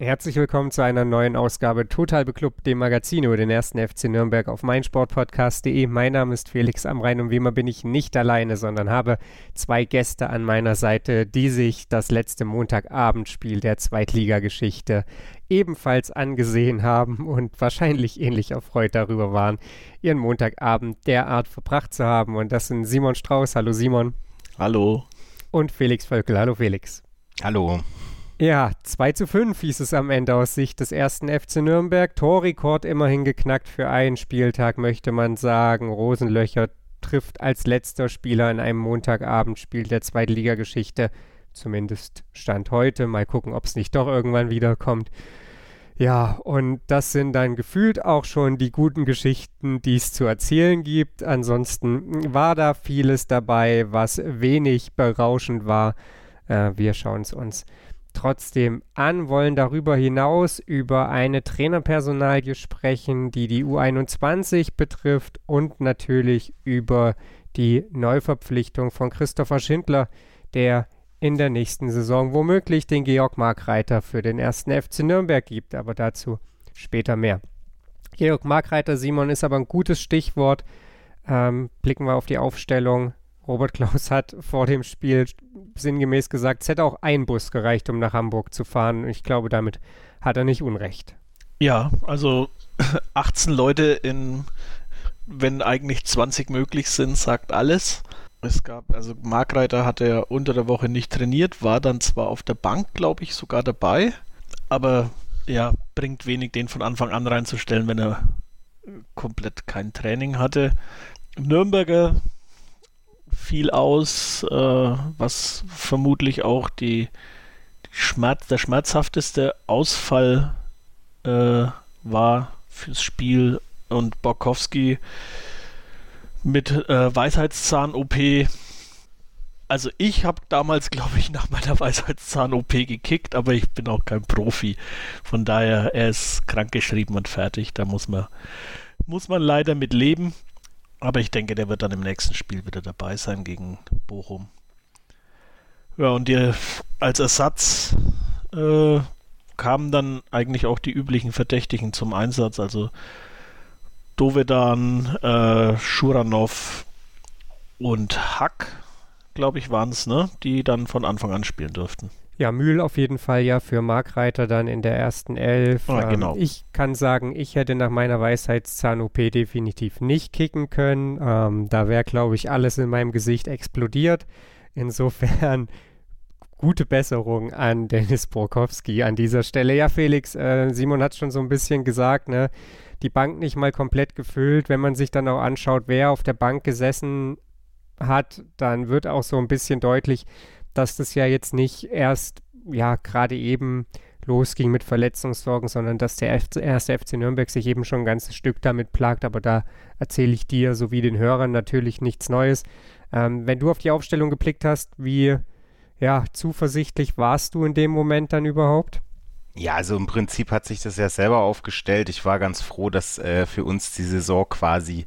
Herzlich willkommen zu einer neuen Ausgabe Total Beklubbt, dem Magazin über den ersten FC Nürnberg auf meinsportpodcast.de. Mein Name ist Felix Amrein und wie immer bin ich nicht alleine, sondern habe zwei Gäste an meiner Seite, die sich das letzte Montagabendspiel der Zweitligageschichte ebenfalls angesehen haben und wahrscheinlich ähnlich erfreut darüber waren, ihren Montagabend derart verbracht zu haben. Und das sind Simon Strauß. Hallo Simon. Hallo. Und Felix Völkel. Hallo Felix. Hallo. Ja, 2 zu 5 hieß es am Ende aus Sicht des ersten FC Nürnberg. Torrekord immerhin geknackt für einen Spieltag, möchte man sagen. Rosenlöcher trifft als letzter Spieler in einem Montagabendspiel der Zweitligageschichte. Zumindest Stand heute. Mal gucken, ob es nicht doch irgendwann wiederkommt. Ja, und das sind dann gefühlt auch schon die guten Geschichten, die es zu erzählen gibt. Ansonsten war da vieles dabei, was wenig berauschend war. Äh, wir schauen es uns an trotzdem an, wollen darüber hinaus über eine Trainerpersonalie sprechen, die die U21 betrifft und natürlich über die Neuverpflichtung von Christopher Schindler, der in der nächsten Saison womöglich den Georg Markreiter für den ersten FC Nürnberg gibt, aber dazu später mehr. Georg Markreiter, Simon, ist aber ein gutes Stichwort. Ähm, blicken wir auf die Aufstellung. Robert Klaus hat vor dem Spiel sinngemäß gesagt, es hätte auch ein Bus gereicht, um nach Hamburg zu fahren. Ich glaube, damit hat er nicht Unrecht. Ja, also 18 Leute in, wenn eigentlich 20 möglich sind, sagt alles. Es gab, also Markreiter hatte ja unter der Woche nicht trainiert, war dann zwar auf der Bank, glaube ich, sogar dabei, aber ja, bringt wenig, den von Anfang an reinzustellen, wenn er komplett kein Training hatte. Nürnberger viel aus, äh, was vermutlich auch die, die Schmerz, der schmerzhafteste Ausfall äh, war fürs Spiel und Borkowski mit äh, Weisheitszahn-OP. Also ich habe damals, glaube ich, nach meiner Weisheitszahn-OP gekickt, aber ich bin auch kein Profi. Von daher, er ist krankgeschrieben und fertig. Da muss man, muss man leider mit leben. Aber ich denke, der wird dann im nächsten Spiel wieder dabei sein gegen Bochum. Ja, und die, als Ersatz äh, kamen dann eigentlich auch die üblichen Verdächtigen zum Einsatz. Also Dovedan, äh, Schuranov und Hack, glaube ich, waren es, ne? die dann von Anfang an spielen durften. Ja, Mühl auf jeden Fall ja für Markreiter dann in der ersten Elf. Ja, genau. Ähm, ich kann sagen, ich hätte nach meiner Weisheitszahn-OP definitiv nicht kicken können. Ähm, da wäre, glaube ich, alles in meinem Gesicht explodiert. Insofern gute Besserung an Dennis Borkowski an dieser Stelle. Ja, Felix, äh, Simon hat schon so ein bisschen gesagt, ne? Die Bank nicht mal komplett gefüllt. Wenn man sich dann auch anschaut, wer auf der Bank gesessen hat, dann wird auch so ein bisschen deutlich, dass das ja jetzt nicht erst, ja, gerade eben losging mit Verletzungssorgen, sondern dass der erste FC Nürnberg sich eben schon ein ganzes Stück damit plagt. Aber da erzähle ich dir sowie den Hörern natürlich nichts Neues. Ähm, wenn du auf die Aufstellung geblickt hast, wie ja, zuversichtlich warst du in dem Moment dann überhaupt? Ja, also im Prinzip hat sich das ja selber aufgestellt. Ich war ganz froh, dass äh, für uns die Saison quasi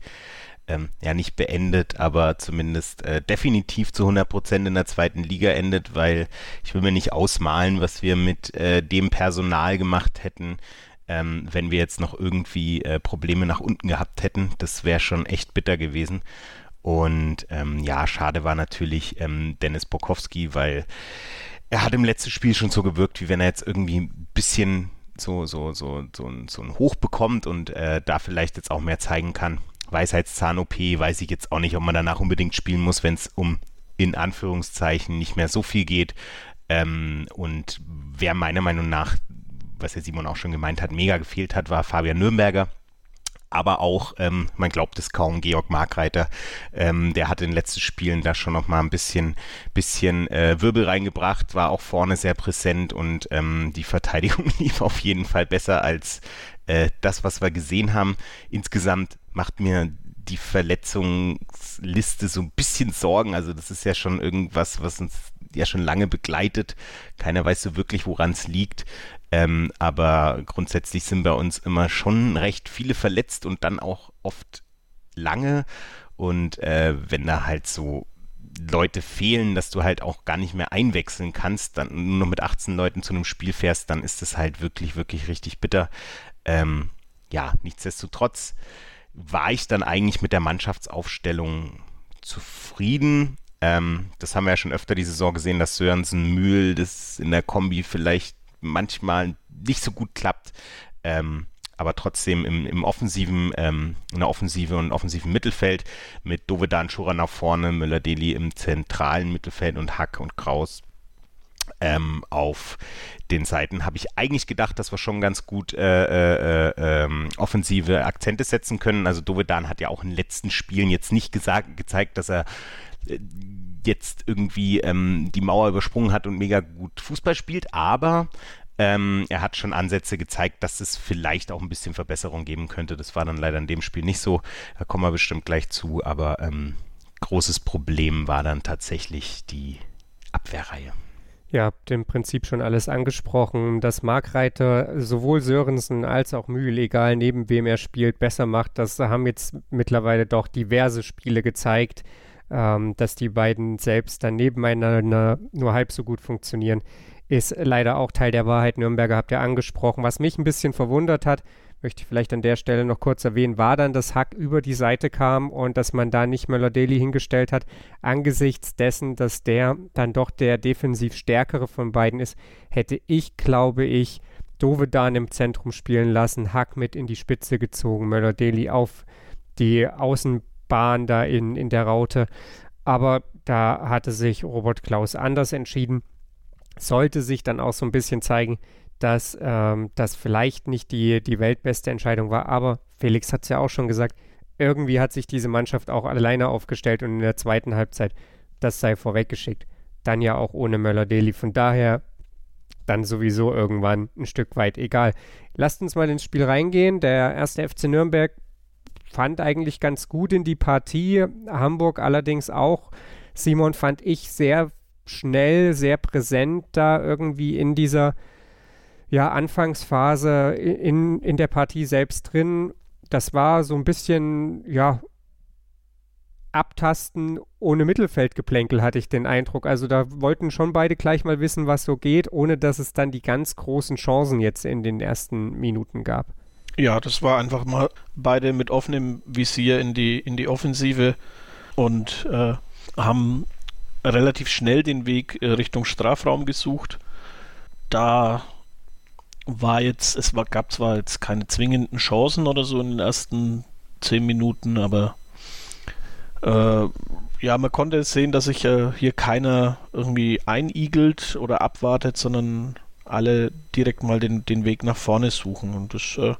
ähm, ja nicht beendet, aber zumindest äh, definitiv zu 100 Prozent in der zweiten Liga endet, weil ich will mir nicht ausmalen, was wir mit äh, dem Personal gemacht hätten, ähm, wenn wir jetzt noch irgendwie äh, Probleme nach unten gehabt hätten. Das wäre schon echt bitter gewesen. Und ähm, ja, schade war natürlich ähm, Dennis Bokowski, weil er hat im letzten Spiel schon so gewirkt, wie wenn er jetzt irgendwie ein bisschen so, so, so, so, ein, so ein Hoch bekommt und äh, da vielleicht jetzt auch mehr zeigen kann. Weisheitszahn-OP weiß ich jetzt auch nicht, ob man danach unbedingt spielen muss, wenn es um in Anführungszeichen nicht mehr so viel geht. Ähm, und wer meiner Meinung nach, was der Simon auch schon gemeint hat, mega gefehlt hat, war Fabian Nürnberger. Aber auch, ähm, man glaubt es kaum, Georg Markreiter, ähm, der hat in den letzten Spielen da schon nochmal ein bisschen, bisschen äh, Wirbel reingebracht, war auch vorne sehr präsent und ähm, die Verteidigung lief auf jeden Fall besser als äh, das, was wir gesehen haben. Insgesamt macht mir die Verletzungsliste so ein bisschen Sorgen. Also das ist ja schon irgendwas, was uns ja schon lange begleitet. Keiner weiß so wirklich, woran es liegt. Ähm, aber grundsätzlich sind bei uns immer schon recht viele verletzt und dann auch oft lange. Und äh, wenn da halt so Leute fehlen, dass du halt auch gar nicht mehr einwechseln kannst, dann nur noch mit 18 Leuten zu einem Spiel fährst, dann ist das halt wirklich, wirklich richtig bitter. Ähm, ja, nichtsdestotrotz war ich dann eigentlich mit der Mannschaftsaufstellung zufrieden. Ähm, das haben wir ja schon öfter die Saison gesehen, dass Sörensen, Mühl, das in der Kombi vielleicht manchmal nicht so gut klappt. Ähm, aber trotzdem im, im offensiven, ähm, in der Offensive und offensiven Mittelfeld mit Dovedan Schura nach vorne, Müller-Deli im zentralen Mittelfeld und Hack und Kraus ähm, auf den Seiten habe ich eigentlich gedacht, dass wir schon ganz gut äh, äh, äh, offensive Akzente setzen können. Also Dovedan hat ja auch in den letzten Spielen jetzt nicht gesagt, gezeigt, dass er äh, jetzt irgendwie ähm, die Mauer übersprungen hat und mega gut Fußball spielt, aber ähm, er hat schon Ansätze gezeigt, dass es vielleicht auch ein bisschen Verbesserung geben könnte. Das war dann leider in dem Spiel nicht so. Da kommen wir bestimmt gleich zu, aber ähm, großes Problem war dann tatsächlich die Abwehrreihe. Ihr habt im Prinzip schon alles angesprochen, dass Markreiter sowohl Sörensen als auch Mühl, egal neben wem er spielt, besser macht. Das haben jetzt mittlerweile doch diverse Spiele gezeigt, ähm, dass die beiden selbst dann nebeneinander nur halb so gut funktionieren ist leider auch Teil der Wahrheit. Nürnberger habt ihr angesprochen. Was mich ein bisschen verwundert hat, möchte ich vielleicht an der Stelle noch kurz erwähnen, war dann, dass Hack über die Seite kam und dass man da nicht Möller-Daly hingestellt hat. Angesichts dessen, dass der dann doch der defensiv stärkere von beiden ist, hätte ich, glaube ich, Dovedan im Zentrum spielen lassen, Hack mit in die Spitze gezogen, Möller-Daly auf die Außenbahn da in, in der Raute. Aber da hatte sich Robert Klaus anders entschieden sollte sich dann auch so ein bisschen zeigen, dass ähm, das vielleicht nicht die, die weltbeste Entscheidung war. Aber Felix hat es ja auch schon gesagt, irgendwie hat sich diese Mannschaft auch alleine aufgestellt und in der zweiten Halbzeit, das sei vorweggeschickt, dann ja auch ohne Möller-Deli. Von daher dann sowieso irgendwann ein Stück weit egal. Lasst uns mal ins Spiel reingehen. Der erste FC Nürnberg fand eigentlich ganz gut in die Partie. Hamburg allerdings auch. Simon fand ich sehr schnell, sehr präsent da irgendwie in dieser ja, Anfangsphase in, in der Partie selbst drin. Das war so ein bisschen, ja, Abtasten ohne Mittelfeldgeplänkel, hatte ich den Eindruck. Also da wollten schon beide gleich mal wissen, was so geht, ohne dass es dann die ganz großen Chancen jetzt in den ersten Minuten gab. Ja, das war einfach mal beide mit offenem Visier in die, in die Offensive und äh, haben relativ schnell den Weg äh, Richtung Strafraum gesucht. Da war jetzt, es war, gab zwar jetzt keine zwingenden Chancen oder so in den ersten zehn Minuten, aber äh, ja, man konnte sehen, dass sich äh, hier keiner irgendwie einigelt oder abwartet, sondern alle direkt mal den, den Weg nach vorne suchen. Und das äh,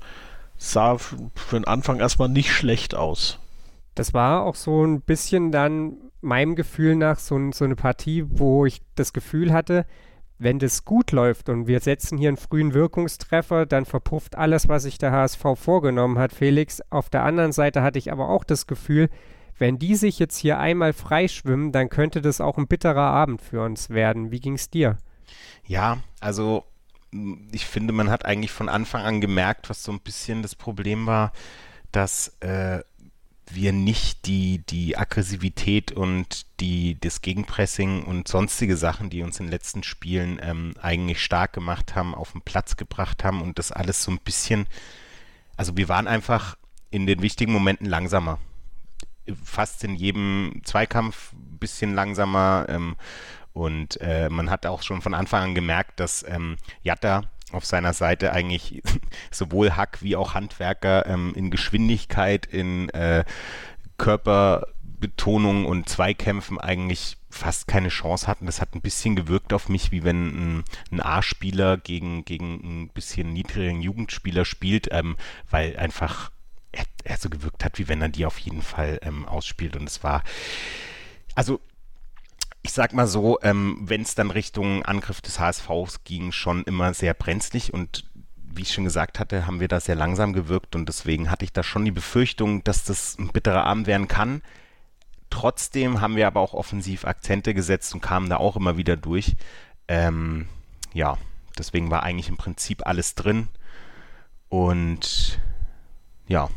sah für den Anfang erstmal nicht schlecht aus. Das war auch so ein bisschen dann meinem Gefühl nach so, so eine Partie, wo ich das Gefühl hatte, wenn das gut läuft und wir setzen hier einen frühen Wirkungstreffer, dann verpufft alles, was sich der HSV vorgenommen hat, Felix. Auf der anderen Seite hatte ich aber auch das Gefühl, wenn die sich jetzt hier einmal freischwimmen, dann könnte das auch ein bitterer Abend für uns werden. Wie ging es dir? Ja, also ich finde, man hat eigentlich von Anfang an gemerkt, was so ein bisschen das Problem war, dass äh, wir nicht die, die Aggressivität und die, das Gegenpressing und sonstige Sachen, die uns in den letzten Spielen ähm, eigentlich stark gemacht haben, auf den Platz gebracht haben und das alles so ein bisschen, also wir waren einfach in den wichtigen Momenten langsamer. Fast in jedem Zweikampf ein bisschen langsamer ähm, und äh, man hat auch schon von Anfang an gemerkt, dass ähm, Jatta auf seiner Seite eigentlich sowohl Hack wie auch Handwerker ähm, in Geschwindigkeit, in äh, Körperbetonung und Zweikämpfen eigentlich fast keine Chance hatten. Das hat ein bisschen gewirkt auf mich, wie wenn ein, ein A-Spieler gegen, gegen ein bisschen niedrigen Jugendspieler spielt, ähm, weil einfach er, er, so gewirkt hat, wie wenn er die auf jeden Fall ähm, ausspielt. Und es war, also ich sag mal so, ähm, wenn es dann Richtung Angriff des HSVs ging, schon immer sehr brenzlig und wie ich schon gesagt hatte, haben wir da sehr langsam gewirkt und deswegen hatte ich da schon die Befürchtung, dass das ein bitterer Abend werden kann. Trotzdem haben wir aber auch offensiv Akzente gesetzt und kamen da auch immer wieder durch. Ähm, ja, deswegen war eigentlich im Prinzip alles drin. Und ja,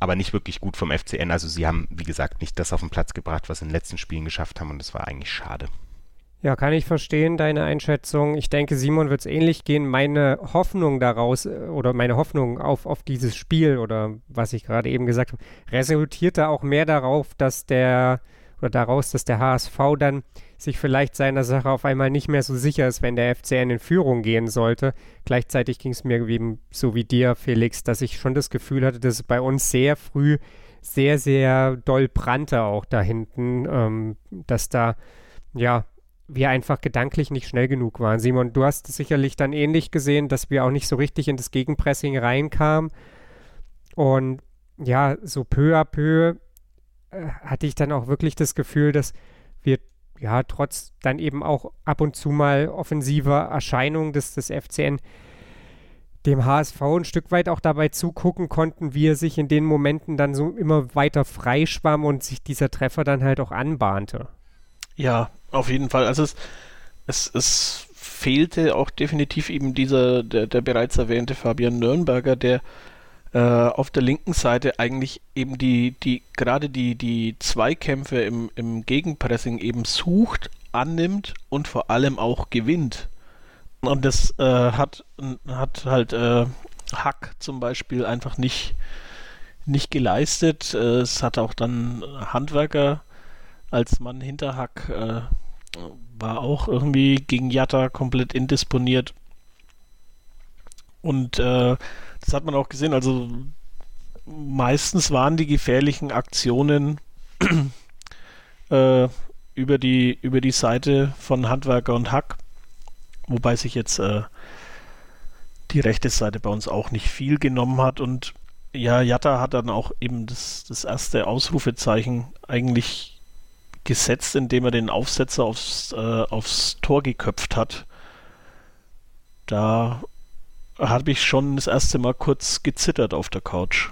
aber nicht wirklich gut vom FCN. Also sie haben, wie gesagt, nicht das auf den Platz gebracht, was sie in den letzten Spielen geschafft haben und das war eigentlich schade. Ja, kann ich verstehen, deine Einschätzung. Ich denke, Simon wird es ähnlich gehen. Meine Hoffnung daraus äh, oder meine Hoffnung auf, auf dieses Spiel oder was ich gerade eben gesagt habe, resultierte auch mehr darauf, dass der oder daraus, dass der HSV dann sich vielleicht seiner Sache auf einmal nicht mehr so sicher ist, wenn der FCN in Führung gehen sollte. Gleichzeitig ging es mir eben so wie dir, Felix, dass ich schon das Gefühl hatte, dass es bei uns sehr früh sehr, sehr doll brannte auch da hinten, ähm, dass da ja wir einfach gedanklich nicht schnell genug waren. Simon, du hast es sicherlich dann ähnlich gesehen, dass wir auch nicht so richtig in das Gegenpressing reinkamen. Und ja, so peu à peu äh, hatte ich dann auch wirklich das Gefühl, dass wir ja trotz dann eben auch ab und zu mal offensiver Erscheinungen des, des FCN dem HSV ein Stück weit auch dabei zugucken konnten, wie er sich in den Momenten dann so immer weiter freischwamm und sich dieser Treffer dann halt auch anbahnte. Ja, auf jeden Fall. Also es, es, es fehlte auch definitiv eben dieser, der, der bereits erwähnte Fabian Nürnberger, der äh, auf der linken Seite eigentlich eben die, die, gerade die, die Zweikämpfe im, im Gegenpressing eben sucht, annimmt und vor allem auch gewinnt. Und das äh, hat, hat halt äh, Hack zum Beispiel einfach nicht, nicht geleistet. Äh, es hat auch dann Handwerker als Mann hinter Hack äh, war auch irgendwie gegen Jatta komplett indisponiert. Und äh, das hat man auch gesehen. Also meistens waren die gefährlichen Aktionen äh, über, die, über die Seite von Handwerker und Hack. Wobei sich jetzt äh, die rechte Seite bei uns auch nicht viel genommen hat. Und ja, Jatta hat dann auch eben das, das erste Ausrufezeichen eigentlich gesetzt, indem er den Aufsetzer aufs, äh, aufs Tor geköpft hat. Da habe ich schon das erste Mal kurz gezittert auf der Couch.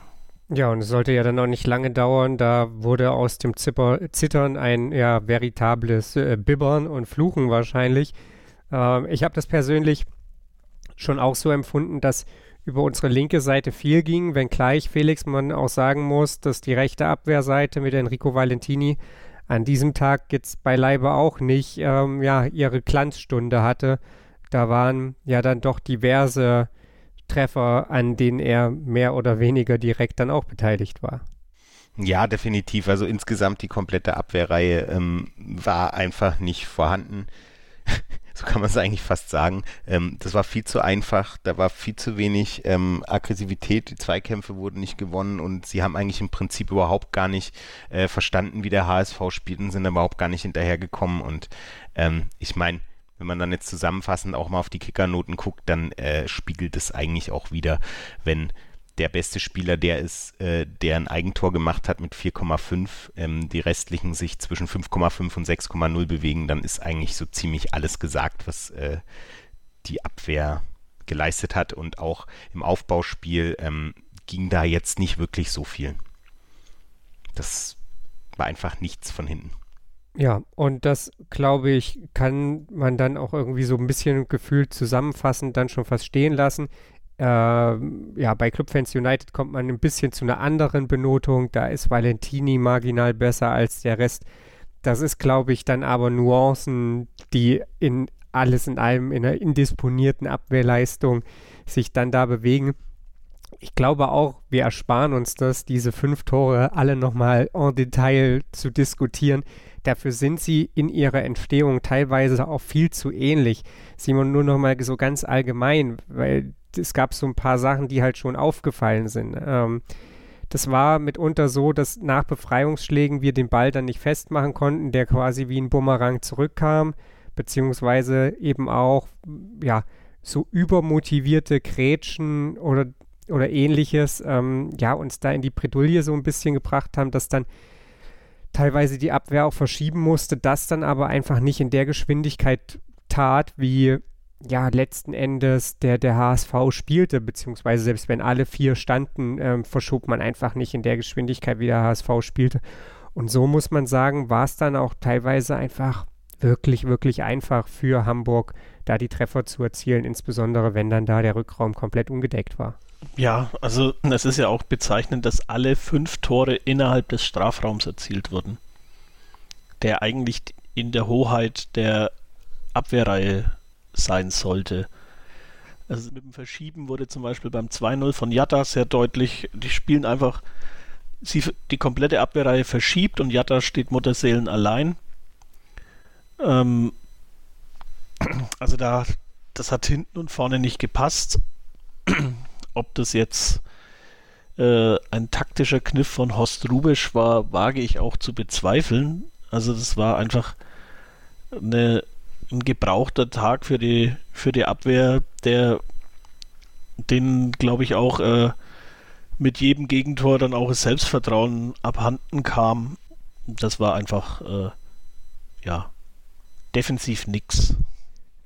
Ja, und es sollte ja dann auch nicht lange dauern. Da wurde aus dem Zipper, Zittern ein ja, veritables äh, Bibbern und Fluchen wahrscheinlich. Ähm, ich habe das persönlich schon auch so empfunden, dass über unsere linke Seite viel ging, wenngleich Felix man auch sagen muss, dass die rechte Abwehrseite mit Enrico Valentini an diesem Tag jetzt beileibe auch nicht ähm, ja, ihre Glanzstunde hatte. Da waren ja dann doch diverse Treffer, an denen er mehr oder weniger direkt dann auch beteiligt war. Ja, definitiv. Also insgesamt die komplette Abwehrreihe ähm, war einfach nicht vorhanden so kann man es eigentlich fast sagen. Ähm, das war viel zu einfach, da war viel zu wenig ähm, Aggressivität, die Zweikämpfe wurden nicht gewonnen und sie haben eigentlich im Prinzip überhaupt gar nicht äh, verstanden, wie der HSV spielt und sind überhaupt gar nicht hinterhergekommen und ähm, ich meine, wenn man dann jetzt zusammenfassend auch mal auf die Kickernoten guckt, dann äh, spiegelt es eigentlich auch wieder, wenn der beste Spieler der ist, äh, der ein Eigentor gemacht hat mit 4,5, ähm, die restlichen sich zwischen 5,5 und 6,0 bewegen, dann ist eigentlich so ziemlich alles gesagt, was äh, die Abwehr geleistet hat und auch im Aufbauspiel ähm, ging da jetzt nicht wirklich so viel. Das war einfach nichts von hinten. Ja, und das, glaube ich, kann man dann auch irgendwie so ein bisschen gefühlt zusammenfassend dann schon fast stehen lassen äh, ja, bei Clubfans United kommt man ein bisschen zu einer anderen Benotung. Da ist Valentini marginal besser als der Rest. Das ist, glaube ich, dann aber Nuancen, die in alles in allem in einer indisponierten Abwehrleistung sich dann da bewegen. Ich glaube auch, wir ersparen uns das, diese fünf Tore alle nochmal en Detail zu diskutieren. Dafür sind sie in ihrer Entstehung teilweise auch viel zu ähnlich. Simon, nur nochmal so ganz allgemein, weil es gab so ein paar Sachen, die halt schon aufgefallen sind. Ähm, das war mitunter so, dass nach Befreiungsschlägen wir den Ball dann nicht festmachen konnten, der quasi wie ein Bumerang zurückkam, beziehungsweise eben auch, ja, so übermotivierte Grätschen oder, oder ähnliches, ähm, ja, uns da in die Bredouille so ein bisschen gebracht haben, dass dann teilweise die Abwehr auch verschieben musste, das dann aber einfach nicht in der Geschwindigkeit tat, wie ja, letzten Endes der, der HSV spielte, beziehungsweise selbst wenn alle vier standen, ähm, verschob man einfach nicht in der Geschwindigkeit, wie der HSV spielte. Und so muss man sagen, war es dann auch teilweise einfach wirklich, wirklich einfach für Hamburg, da die Treffer zu erzielen, insbesondere wenn dann da der Rückraum komplett ungedeckt war. Ja, also es ist ja auch bezeichnend, dass alle fünf Tore innerhalb des Strafraums erzielt wurden. Der eigentlich in der Hoheit der Abwehrreihe sein sollte. Also mit dem Verschieben wurde zum Beispiel beim 2-0 von Jatta sehr deutlich, die spielen einfach, sie, die komplette Abwehrreihe verschiebt und Jatta steht Mutterseelen allein. Ähm, also da, das hat hinten und vorne nicht gepasst. Ob das jetzt äh, ein taktischer Kniff von Horst Rubisch war, wage ich auch zu bezweifeln. Also das war einfach eine, ein gebrauchter Tag für die, für die Abwehr, der den, glaube ich, auch äh, mit jedem Gegentor dann auch das Selbstvertrauen abhanden kam. Das war einfach, äh, ja, defensiv nix.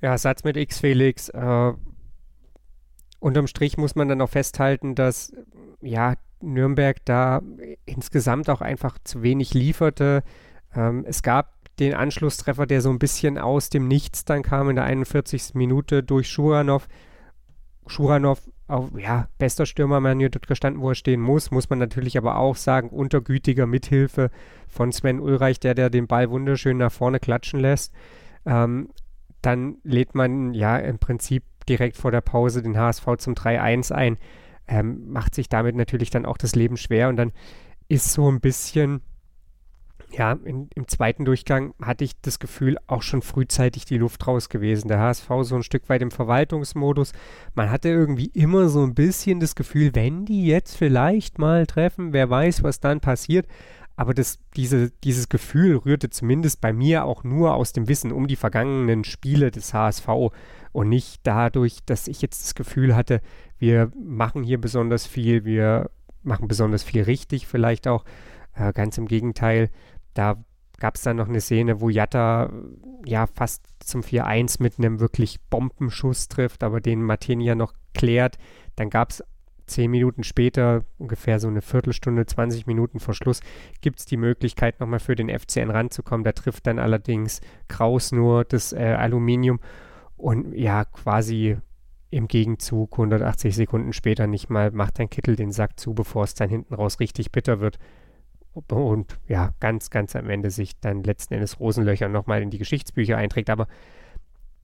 Ja, Satz mit X, Felix. Äh, unterm Strich muss man dann auch festhalten, dass ja, Nürnberg da insgesamt auch einfach zu wenig lieferte. Ähm, es gab den Anschlusstreffer, der so ein bisschen aus dem Nichts dann kam in der 41. Minute durch Schuranov. Schuranov, auch, ja, bester Stürmer, man hier dort gestanden, wo er stehen muss, muss man natürlich aber auch sagen, untergütiger Mithilfe von Sven Ulreich, der, der den Ball wunderschön nach vorne klatschen lässt. Ähm, dann lädt man ja im Prinzip direkt vor der Pause den HSV zum 3-1 ein, ähm, macht sich damit natürlich dann auch das Leben schwer und dann ist so ein bisschen, ja, in, im zweiten Durchgang hatte ich das Gefühl, auch schon frühzeitig die Luft raus gewesen. Der HSV so ein Stück weit im Verwaltungsmodus. Man hatte irgendwie immer so ein bisschen das Gefühl, wenn die jetzt vielleicht mal treffen, wer weiß, was dann passiert. Aber das, diese, dieses Gefühl rührte zumindest bei mir auch nur aus dem Wissen um die vergangenen Spiele des HSV und nicht dadurch, dass ich jetzt das Gefühl hatte, wir machen hier besonders viel, wir machen besonders viel richtig vielleicht auch. Äh, ganz im Gegenteil, da gab es dann noch eine Szene, wo Jatta ja fast zum 4-1 mit einem wirklich Bombenschuss trifft, aber den Martinia noch klärt. Dann gab es zehn Minuten später, ungefähr so eine Viertelstunde, 20 Minuten vor Schluss, gibt es die Möglichkeit, nochmal für den FCN ranzukommen. Da trifft dann allerdings Kraus nur das äh, Aluminium und ja, quasi im Gegenzug 180 Sekunden später nicht mal macht dein Kittel den Sack zu, bevor es dann hinten raus richtig bitter wird. Und ja, ganz, ganz am Ende sich dann letzten Endes Rosenlöcher nochmal in die Geschichtsbücher einträgt. Aber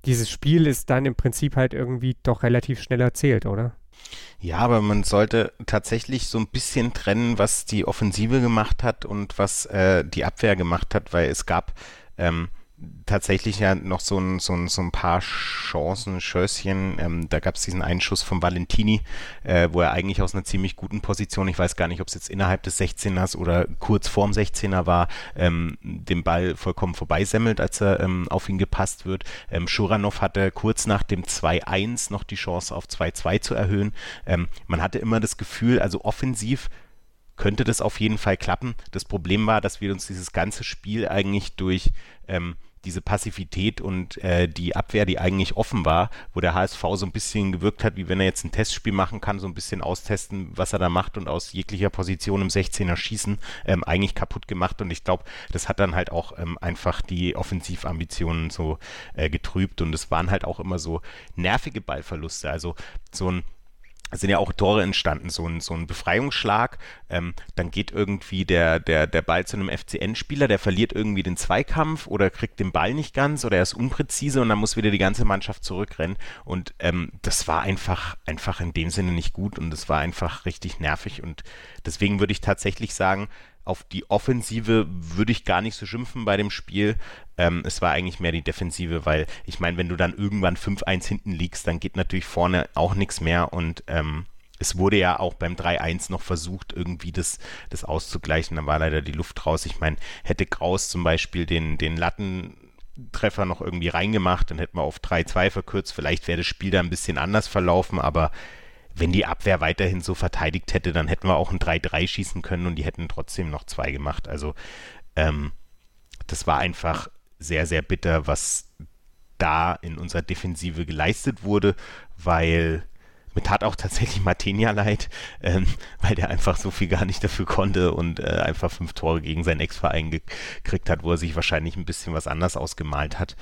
dieses Spiel ist dann im Prinzip halt irgendwie doch relativ schnell erzählt, oder? Ja, aber man sollte tatsächlich so ein bisschen trennen, was die Offensive gemacht hat und was äh, die Abwehr gemacht hat, weil es gab ähm, tatsächlich ja noch so ein, so ein, so ein paar Chancen, Schösschen. Ähm, da gab es diesen Einschuss von Valentini, äh, wo er eigentlich aus einer ziemlich guten Position, ich weiß gar nicht, ob es jetzt innerhalb des 16ers oder kurz vorm 16er war, ähm, den Ball vollkommen vorbeisemmelt, als er ähm, auf ihn gepasst wird. Ähm, Schuranov hatte kurz nach dem 2-1 noch die Chance auf 2-2 zu erhöhen. Ähm, man hatte immer das Gefühl, also offensiv könnte das auf jeden Fall klappen. Das Problem war, dass wir uns dieses ganze Spiel eigentlich durch ähm, diese Passivität und äh, die Abwehr, die eigentlich offen war, wo der HSV so ein bisschen gewirkt hat, wie wenn er jetzt ein Testspiel machen kann, so ein bisschen austesten, was er da macht und aus jeglicher Position im 16er schießen, ähm, eigentlich kaputt gemacht. Und ich glaube, das hat dann halt auch ähm, einfach die Offensivambitionen so äh, getrübt und es waren halt auch immer so nervige Ballverluste. Also so ein sind ja auch Tore entstanden, so ein, so ein Befreiungsschlag, ähm, dann geht irgendwie der, der, der Ball zu einem FCN-Spieler, der verliert irgendwie den Zweikampf oder kriegt den Ball nicht ganz oder er ist unpräzise und dann muss wieder die ganze Mannschaft zurückrennen. Und ähm, das war einfach, einfach in dem Sinne nicht gut und das war einfach richtig nervig. Und deswegen würde ich tatsächlich sagen, auf die Offensive würde ich gar nicht so schimpfen bei dem Spiel. Ähm, es war eigentlich mehr die Defensive, weil ich meine, wenn du dann irgendwann 5-1 hinten liegst, dann geht natürlich vorne auch nichts mehr und ähm, es wurde ja auch beim 3-1 noch versucht, irgendwie das, das auszugleichen. Da war leider die Luft raus. Ich meine, hätte Kraus zum Beispiel den, den Lattentreffer noch irgendwie reingemacht, dann hätten wir auf 3-2 verkürzt. Vielleicht wäre das Spiel da ein bisschen anders verlaufen, aber wenn die Abwehr weiterhin so verteidigt hätte, dann hätten wir auch ein 3-3 schießen können und die hätten trotzdem noch zwei gemacht. Also ähm, das war einfach sehr, sehr bitter, was da in unserer Defensive geleistet wurde, weil mir tat auch tatsächlich Martinia leid, ähm, weil der einfach so viel gar nicht dafür konnte und äh, einfach fünf Tore gegen seinen Ex-Verein gekriegt hat, wo er sich wahrscheinlich ein bisschen was anders ausgemalt hat.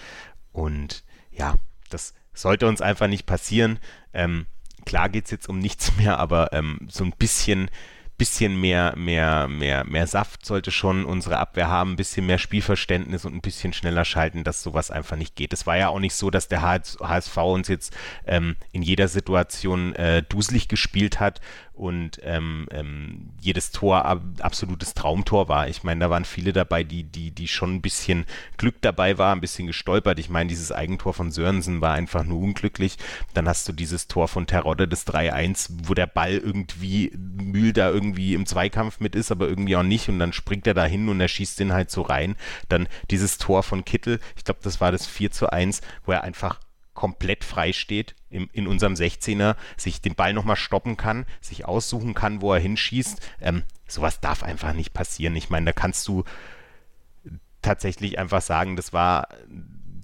Und ja, das sollte uns einfach nicht passieren. Ähm, klar geht es jetzt um nichts mehr, aber ähm, so ein bisschen bisschen mehr, mehr, mehr, mehr Saft sollte schon unsere Abwehr haben, ein bisschen mehr Spielverständnis und ein bisschen schneller schalten, dass sowas einfach nicht geht. Es war ja auch nicht so, dass der HSV uns jetzt ähm, in jeder Situation äh, duselig gespielt hat und ähm, ähm, jedes Tor ab, absolutes Traumtor war. Ich meine, da waren viele dabei, die, die, die schon ein bisschen Glück dabei war, ein bisschen gestolpert. Ich meine, dieses Eigentor von Sörensen war einfach nur unglücklich. Dann hast du dieses Tor von Terodde, das 3-1, wo der Ball irgendwie Mühl da irgendwie im Zweikampf mit ist, aber irgendwie auch nicht. Und dann springt er da hin und er schießt den halt so rein. Dann dieses Tor von Kittel, ich glaube, das war das 4 zu 1, wo er einfach komplett frei steht im, in unserem 16er, sich den Ball nochmal stoppen kann, sich aussuchen kann, wo er hinschießt. Ähm, sowas darf einfach nicht passieren. Ich meine, da kannst du tatsächlich einfach sagen, das war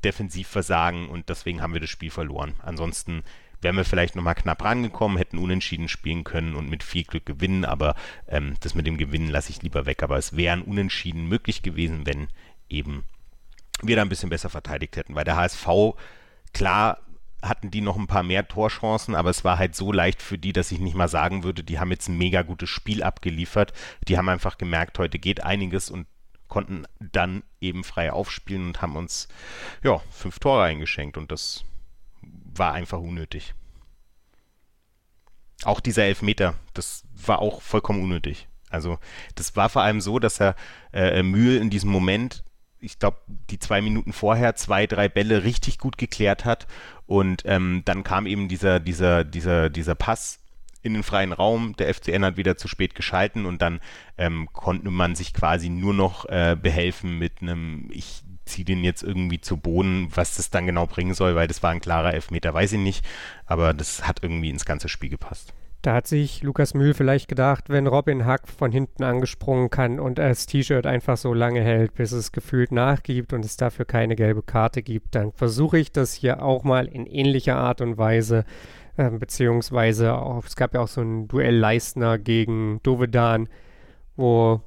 Defensivversagen und deswegen haben wir das Spiel verloren. Ansonsten wären wir vielleicht nochmal knapp rangekommen, hätten unentschieden spielen können und mit viel Glück gewinnen, aber ähm, das mit dem Gewinnen lasse ich lieber weg. Aber es wären Unentschieden möglich gewesen, wenn eben wir da ein bisschen besser verteidigt hätten, weil der HSV Klar hatten die noch ein paar mehr Torchancen, aber es war halt so leicht für die, dass ich nicht mal sagen würde, die haben jetzt ein mega gutes Spiel abgeliefert. Die haben einfach gemerkt, heute geht einiges und konnten dann eben frei aufspielen und haben uns ja fünf Tore eingeschenkt und das war einfach unnötig. Auch dieser Elfmeter, das war auch vollkommen unnötig. Also das war vor allem so, dass er äh, Mühl in diesem Moment ich glaube, die zwei Minuten vorher zwei, drei Bälle richtig gut geklärt hat. Und ähm, dann kam eben dieser, dieser, dieser, dieser Pass in den freien Raum. Der FCN hat wieder zu spät geschalten und dann ähm, konnte man sich quasi nur noch äh, behelfen mit einem, ich ziehe den jetzt irgendwie zu Boden, was das dann genau bringen soll, weil das war ein klarer Elfmeter, weiß ich nicht. Aber das hat irgendwie ins ganze Spiel gepasst. Da hat sich Lukas Mühl vielleicht gedacht, wenn Robin Hack von hinten angesprungen kann und das T-Shirt einfach so lange hält, bis es gefühlt nachgibt und es dafür keine gelbe Karte gibt, dann versuche ich das hier auch mal in ähnlicher Art und Weise, äh, beziehungsweise auch, es gab ja auch so ein Duell Leistner gegen Dovedan, wo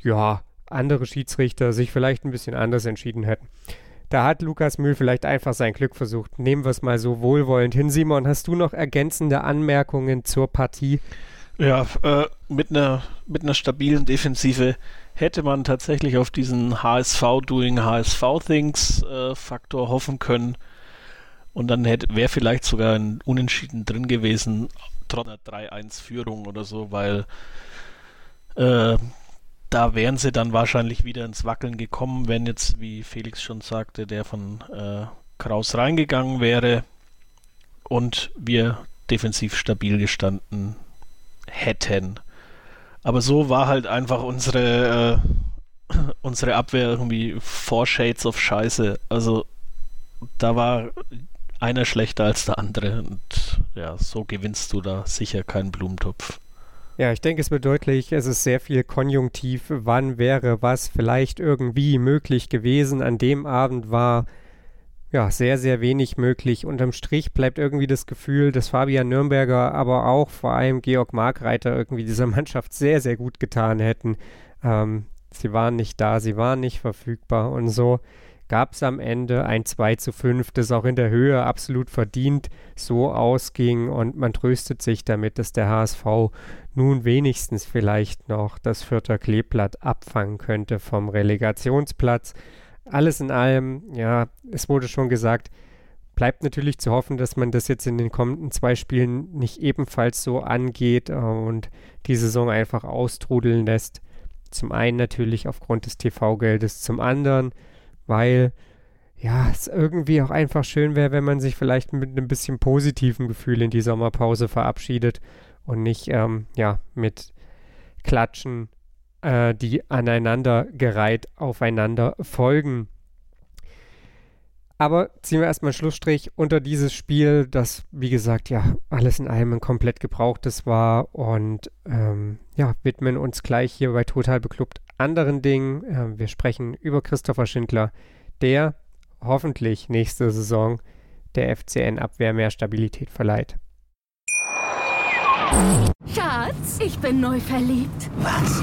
ja andere Schiedsrichter sich vielleicht ein bisschen anders entschieden hätten. Da hat Lukas Mühl vielleicht einfach sein Glück versucht. Nehmen wir es mal so wohlwollend hin. Simon, hast du noch ergänzende Anmerkungen zur Partie? Ja, äh, mit einer mit einer stabilen Defensive hätte man tatsächlich auf diesen HSV doing HSV Things äh, Faktor hoffen können und dann wäre vielleicht sogar ein Unentschieden drin gewesen, trotz einer 3-1 Führung oder so, weil äh, da wären sie dann wahrscheinlich wieder ins Wackeln gekommen, wenn jetzt, wie Felix schon sagte, der von äh, Kraus reingegangen wäre und wir defensiv stabil gestanden hätten. Aber so war halt einfach unsere, äh, unsere Abwehr irgendwie four shades of Scheiße. Also da war einer schlechter als der andere und ja, so gewinnst du da sicher keinen Blumentopf. Ja, ich denke, es wird deutlich, es ist sehr viel Konjunktiv. Wann wäre was vielleicht irgendwie möglich gewesen? An dem Abend war ja sehr, sehr wenig möglich. Unterm Strich bleibt irgendwie das Gefühl, dass Fabian Nürnberger, aber auch vor allem Georg Markreiter irgendwie dieser Mannschaft sehr, sehr gut getan hätten. Ähm, sie waren nicht da, sie waren nicht verfügbar und so gab es am Ende ein 2 zu 5, das auch in der Höhe absolut verdient so ausging und man tröstet sich damit, dass der HSV nun wenigstens vielleicht noch das vierte Kleeblatt abfangen könnte vom Relegationsplatz. Alles in allem, ja, es wurde schon gesagt, bleibt natürlich zu hoffen, dass man das jetzt in den kommenden zwei Spielen nicht ebenfalls so angeht äh, und die Saison einfach austrudeln lässt. Zum einen natürlich aufgrund des TV-Geldes, zum anderen weil ja, es irgendwie auch einfach schön wäre, wenn man sich vielleicht mit einem bisschen positiven Gefühl in die Sommerpause verabschiedet und nicht ähm, ja mit Klatschen, äh, die aneinandergereiht aufeinander folgen. Aber ziehen wir erstmal einen Schlussstrich unter dieses Spiel, das, wie gesagt, ja, alles in allem ein komplett gebrauchtes war. Und ähm, ja, widmen uns gleich hier bei Total Beklubbt anderen Dingen. Äh, wir sprechen über Christopher Schindler, der hoffentlich nächste Saison der FCN-Abwehr mehr Stabilität verleiht. Schatz, ich bin neu verliebt. Was?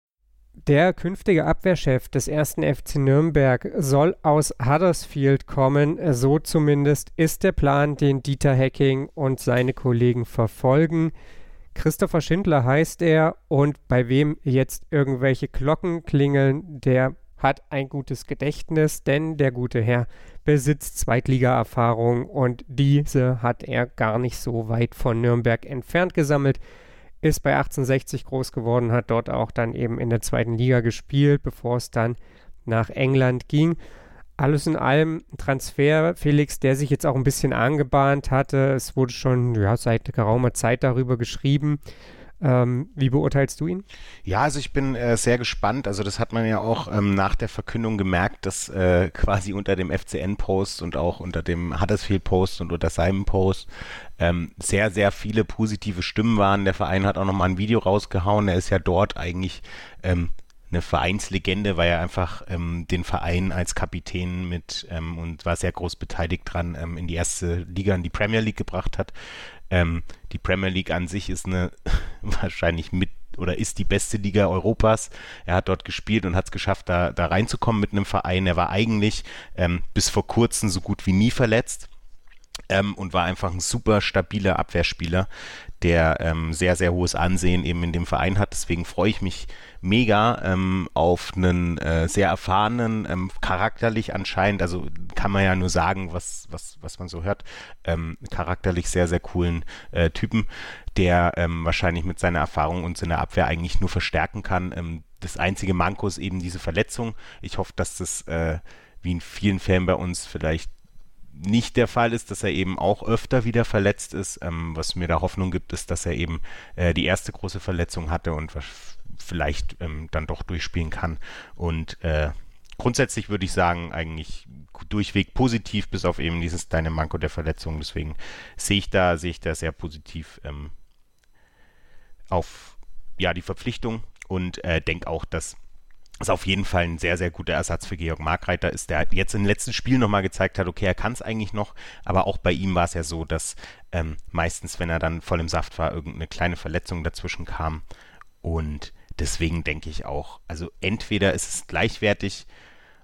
Der künftige Abwehrchef des ersten FC Nürnberg soll aus Huddersfield kommen. So zumindest ist der Plan, den Dieter Hecking und seine Kollegen verfolgen. Christopher Schindler heißt er und bei wem jetzt irgendwelche Glocken klingeln, der hat ein gutes Gedächtnis, denn der gute Herr besitzt Zweitliga-Erfahrung und diese hat er gar nicht so weit von Nürnberg entfernt gesammelt. Ist bei 1860 groß geworden, hat dort auch dann eben in der zweiten Liga gespielt, bevor es dann nach England ging. Alles in allem ein Transfer, Felix, der sich jetzt auch ein bisschen angebahnt hatte. Es wurde schon ja, seit geraumer Zeit darüber geschrieben. Ähm, wie beurteilst du ihn? Ja, also ich bin äh, sehr gespannt. Also das hat man ja auch ähm, nach der Verkündung gemerkt, dass äh, quasi unter dem FCN-Post und auch unter dem Huddersfield-Post und unter seinem Post ähm, sehr, sehr viele positive Stimmen waren. Der Verein hat auch nochmal ein Video rausgehauen. Er ist ja dort eigentlich ähm, eine Vereinslegende, weil er einfach ähm, den Verein als Kapitän mit ähm, und war sehr groß beteiligt dran ähm, in die erste Liga, in die Premier League gebracht hat. Ähm, die Premier League an sich ist eine wahrscheinlich mit oder ist die beste Liga Europas. Er hat dort gespielt und hat es geschafft, da, da reinzukommen mit einem Verein. Er war eigentlich ähm, bis vor kurzem so gut wie nie verletzt. Ähm, und war einfach ein super stabiler Abwehrspieler, der ähm, sehr, sehr hohes Ansehen eben in dem Verein hat. Deswegen freue ich mich mega ähm, auf einen äh, sehr erfahrenen, ähm, charakterlich anscheinend, also kann man ja nur sagen, was, was, was man so hört, ähm, charakterlich sehr, sehr coolen äh, Typen, der ähm, wahrscheinlich mit seiner Erfahrung uns in der Abwehr eigentlich nur verstärken kann. Ähm, das einzige Manko ist eben diese Verletzung. Ich hoffe, dass das äh, wie in vielen Fällen bei uns vielleicht nicht der Fall ist, dass er eben auch öfter wieder verletzt ist. Ähm, was mir da Hoffnung gibt, ist, dass er eben äh, die erste große Verletzung hatte und vielleicht ähm, dann doch durchspielen kann. Und äh, grundsätzlich würde ich sagen, eigentlich durchweg positiv, bis auf eben dieses kleine Manko der Verletzung. Deswegen sehe ich da, sehe ich da sehr positiv ähm, auf ja, die Verpflichtung und äh, denke auch, dass es auf jeden Fall ein sehr, sehr guter Ersatz für Georg Markreiter ist, der jetzt im letzten Spiel nochmal gezeigt hat, okay, er kann es eigentlich noch, aber auch bei ihm war es ja so, dass ähm, meistens, wenn er dann voll im Saft war, irgendeine kleine Verletzung dazwischen kam und deswegen denke ich auch, also entweder ist es gleichwertig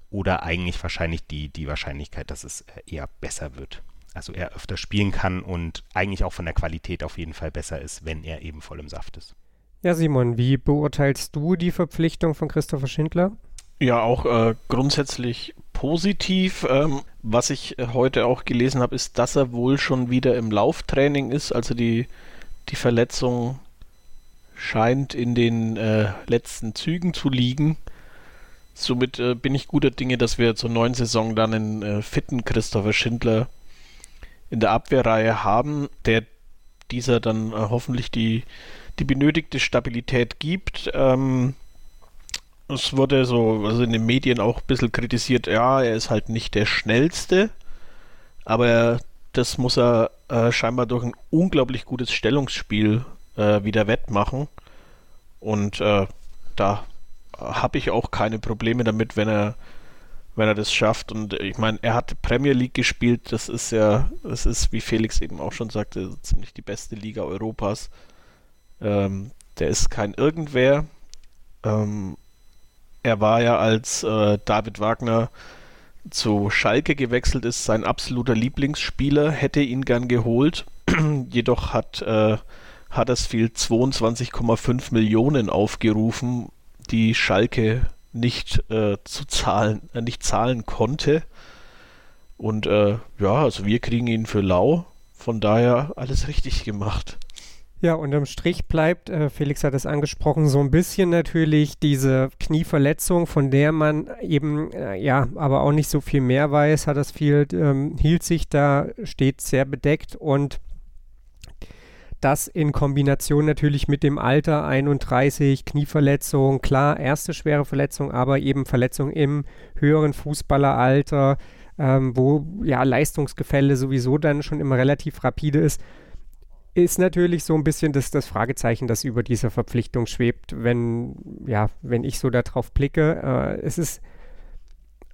oder eigentlich wahrscheinlich die, die Wahrscheinlichkeit, dass es äh, eher besser wird. Also er öfter spielen kann und eigentlich auch von der Qualität auf jeden Fall besser ist, wenn er eben voll im Saft ist. Ja, Simon, wie beurteilst du die Verpflichtung von Christopher Schindler? Ja, auch äh, grundsätzlich positiv. Ähm, was ich heute auch gelesen habe, ist, dass er wohl schon wieder im Lauftraining ist. Also die, die Verletzung scheint in den äh, letzten Zügen zu liegen. Somit äh, bin ich guter Dinge, dass wir zur neuen Saison dann einen äh, fitten Christopher Schindler in der Abwehrreihe haben, der dieser dann äh, hoffentlich die, die benötigte Stabilität gibt. Ähm, es wurde so, also in den Medien auch ein bisschen kritisiert, ja, er ist halt nicht der schnellste, aber er, das muss er äh, scheinbar durch ein unglaublich gutes Stellungsspiel äh, wieder wettmachen. Und äh, da habe ich auch keine Probleme damit, wenn er wenn er das schafft. Und ich meine, er hat Premier League gespielt. Das ist ja, das ist, wie Felix eben auch schon sagte, ziemlich die beste Liga Europas. Ähm, der ist kein Irgendwer. Ähm, er war ja, als äh, David Wagner zu Schalke gewechselt ist, sein absoluter Lieblingsspieler, hätte ihn gern geholt. Jedoch hat äh, Huddersfield 22,5 Millionen aufgerufen, die Schalke nicht äh, zu zahlen, äh, nicht zahlen konnte. Und äh, ja, also wir kriegen ihn für lau, von daher alles richtig gemacht. Ja, unterm Strich bleibt, äh, Felix hat es angesprochen, so ein bisschen natürlich diese Knieverletzung, von der man eben, äh, ja, aber auch nicht so viel mehr weiß, hat das viel, ähm, hielt sich da, steht sehr bedeckt und das in Kombination natürlich mit dem Alter 31, Knieverletzung, klar, erste schwere Verletzung, aber eben Verletzung im höheren Fußballeralter, ähm, wo ja Leistungsgefälle sowieso dann schon immer relativ rapide ist ist natürlich so ein bisschen das, das Fragezeichen, das über dieser Verpflichtung schwebt, wenn, ja, wenn ich so darauf blicke. Äh, es ist,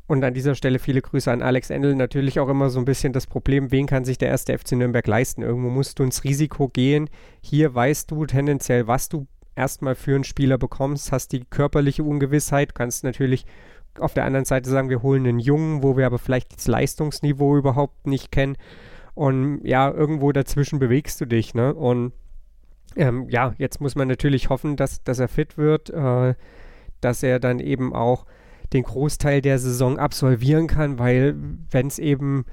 und an dieser Stelle viele Grüße an Alex Endel, natürlich auch immer so ein bisschen das Problem, wen kann sich der erste FC Nürnberg leisten? Irgendwo musst du ins Risiko gehen. Hier weißt du tendenziell, was du erstmal für einen Spieler bekommst, hast die körperliche Ungewissheit, kannst natürlich auf der anderen Seite sagen, wir holen einen Jungen, wo wir aber vielleicht das Leistungsniveau überhaupt nicht kennen. Und ja, irgendwo dazwischen bewegst du dich, ne? Und ähm, ja, jetzt muss man natürlich hoffen, dass, dass er fit wird, äh, dass er dann eben auch den Großteil der Saison absolvieren kann, weil wenn es eben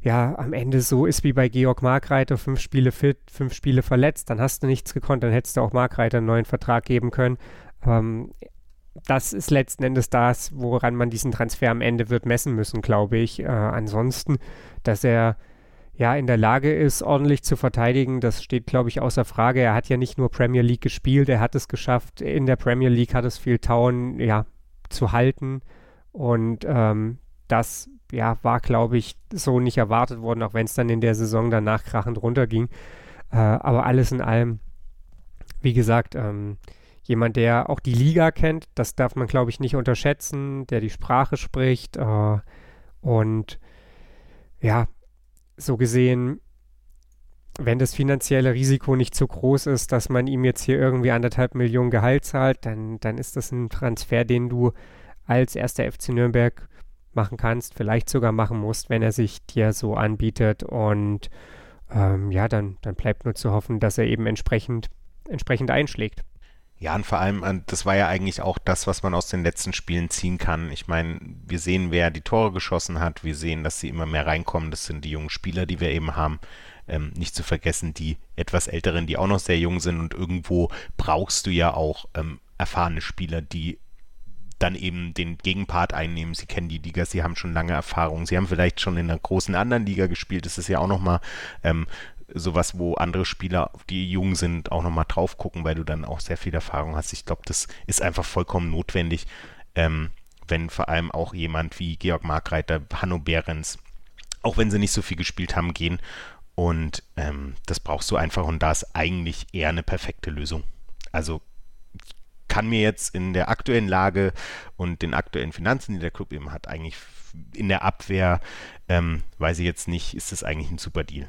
ja am Ende so ist wie bei Georg Markreiter, fünf Spiele fit, fünf Spiele verletzt, dann hast du nichts gekonnt, dann hättest du auch Markreiter einen neuen Vertrag geben können. Ähm, das ist letzten Endes das, woran man diesen Transfer am Ende wird messen müssen, glaube ich. Äh, ansonsten, dass er ja in der Lage ist, ordentlich zu verteidigen, das steht, glaube ich, außer Frage. Er hat ja nicht nur Premier League gespielt, er hat es geschafft, in der Premier League hat es viel Town ja, zu halten. Und ähm, das ja, war, glaube ich, so nicht erwartet worden, auch wenn es dann in der Saison danach krachend runterging. Äh, aber alles in allem, wie gesagt, ähm, jemand, der auch die Liga kennt, das darf man, glaube ich, nicht unterschätzen, der die Sprache spricht äh, und ja, so gesehen, wenn das finanzielle Risiko nicht so groß ist, dass man ihm jetzt hier irgendwie anderthalb Millionen Gehalt zahlt, dann, dann ist das ein Transfer, den du als erster FC Nürnberg machen kannst, vielleicht sogar machen musst, wenn er sich dir so anbietet. Und ähm, ja, dann, dann bleibt nur zu hoffen, dass er eben entsprechend, entsprechend einschlägt. Ja, und vor allem, äh, das war ja eigentlich auch das, was man aus den letzten Spielen ziehen kann. Ich meine, wir sehen, wer die Tore geschossen hat. Wir sehen, dass sie immer mehr reinkommen. Das sind die jungen Spieler, die wir eben haben. Ähm, nicht zu vergessen, die etwas älteren, die auch noch sehr jung sind. Und irgendwo brauchst du ja auch ähm, erfahrene Spieler, die dann eben den Gegenpart einnehmen. Sie kennen die Liga, sie haben schon lange Erfahrung. Sie haben vielleicht schon in einer großen anderen Liga gespielt. Das ist ja auch nochmal ähm, sowas, wo andere Spieler, die jung sind, auch nochmal drauf gucken, weil du dann auch sehr viel Erfahrung hast. Ich glaube, das ist einfach vollkommen notwendig, ähm, wenn vor allem auch jemand wie Georg Markreiter, Hanno Behrens, auch wenn sie nicht so viel gespielt haben, gehen. Und ähm, das brauchst du einfach und da ist eigentlich eher eine perfekte Lösung. Also kann mir jetzt in der aktuellen Lage und den aktuellen Finanzen, die der Club eben hat, eigentlich in der Abwehr, ähm, weiß ich jetzt nicht, ist das eigentlich ein super Deal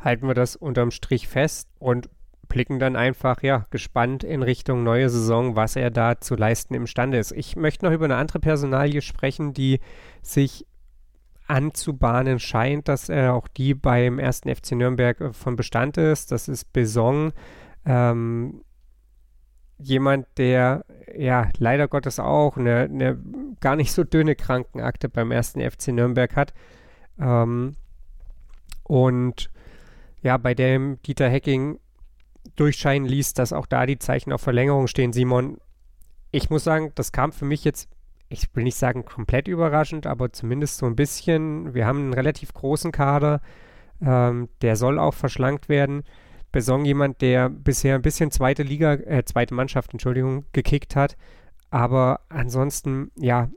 halten wir das unterm Strich fest und blicken dann einfach, ja, gespannt in Richtung neue Saison, was er da zu leisten imstande ist. Ich möchte noch über eine andere Personalie sprechen, die sich anzubahnen scheint, dass er auch die beim ersten FC Nürnberg äh, von Bestand ist. Das ist Besong. Ähm, jemand, der ja leider Gottes auch eine, eine, gar nicht so dünne Krankenakte beim ersten FC Nürnberg hat. Ähm, und ja, bei dem Dieter Hecking durchscheinen ließ, dass auch da die Zeichen auf Verlängerung stehen. Simon, ich muss sagen, das kam für mich jetzt, ich will nicht sagen komplett überraschend, aber zumindest so ein bisschen. Wir haben einen relativ großen Kader, ähm, der soll auch verschlankt werden. Besong jemand, der bisher ein bisschen zweite Liga, äh, zweite Mannschaft, Entschuldigung, gekickt hat. Aber ansonsten, ja,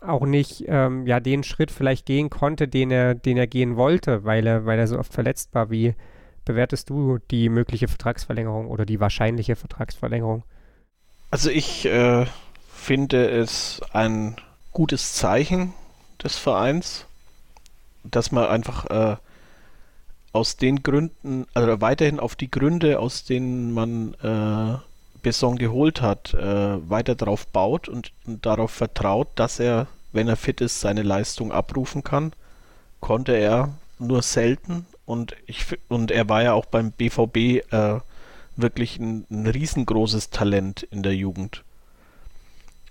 auch nicht ähm, ja den Schritt vielleicht gehen konnte, den er, den er gehen wollte, weil er, weil er so oft verletzt war. Wie bewertest du die mögliche Vertragsverlängerung oder die wahrscheinliche Vertragsverlängerung? Also ich äh, finde es ein gutes Zeichen des Vereins, dass man einfach äh, aus den Gründen, also weiterhin auf die Gründe, aus denen man äh, Besson geholt hat, äh, weiter darauf baut und, und, darauf vertraut, dass er, wenn er fit ist, seine Leistung abrufen kann. Konnte er nur selten und, ich, und er war ja auch beim BVB äh, wirklich ein, ein, riesengroßes Talent in der Jugend.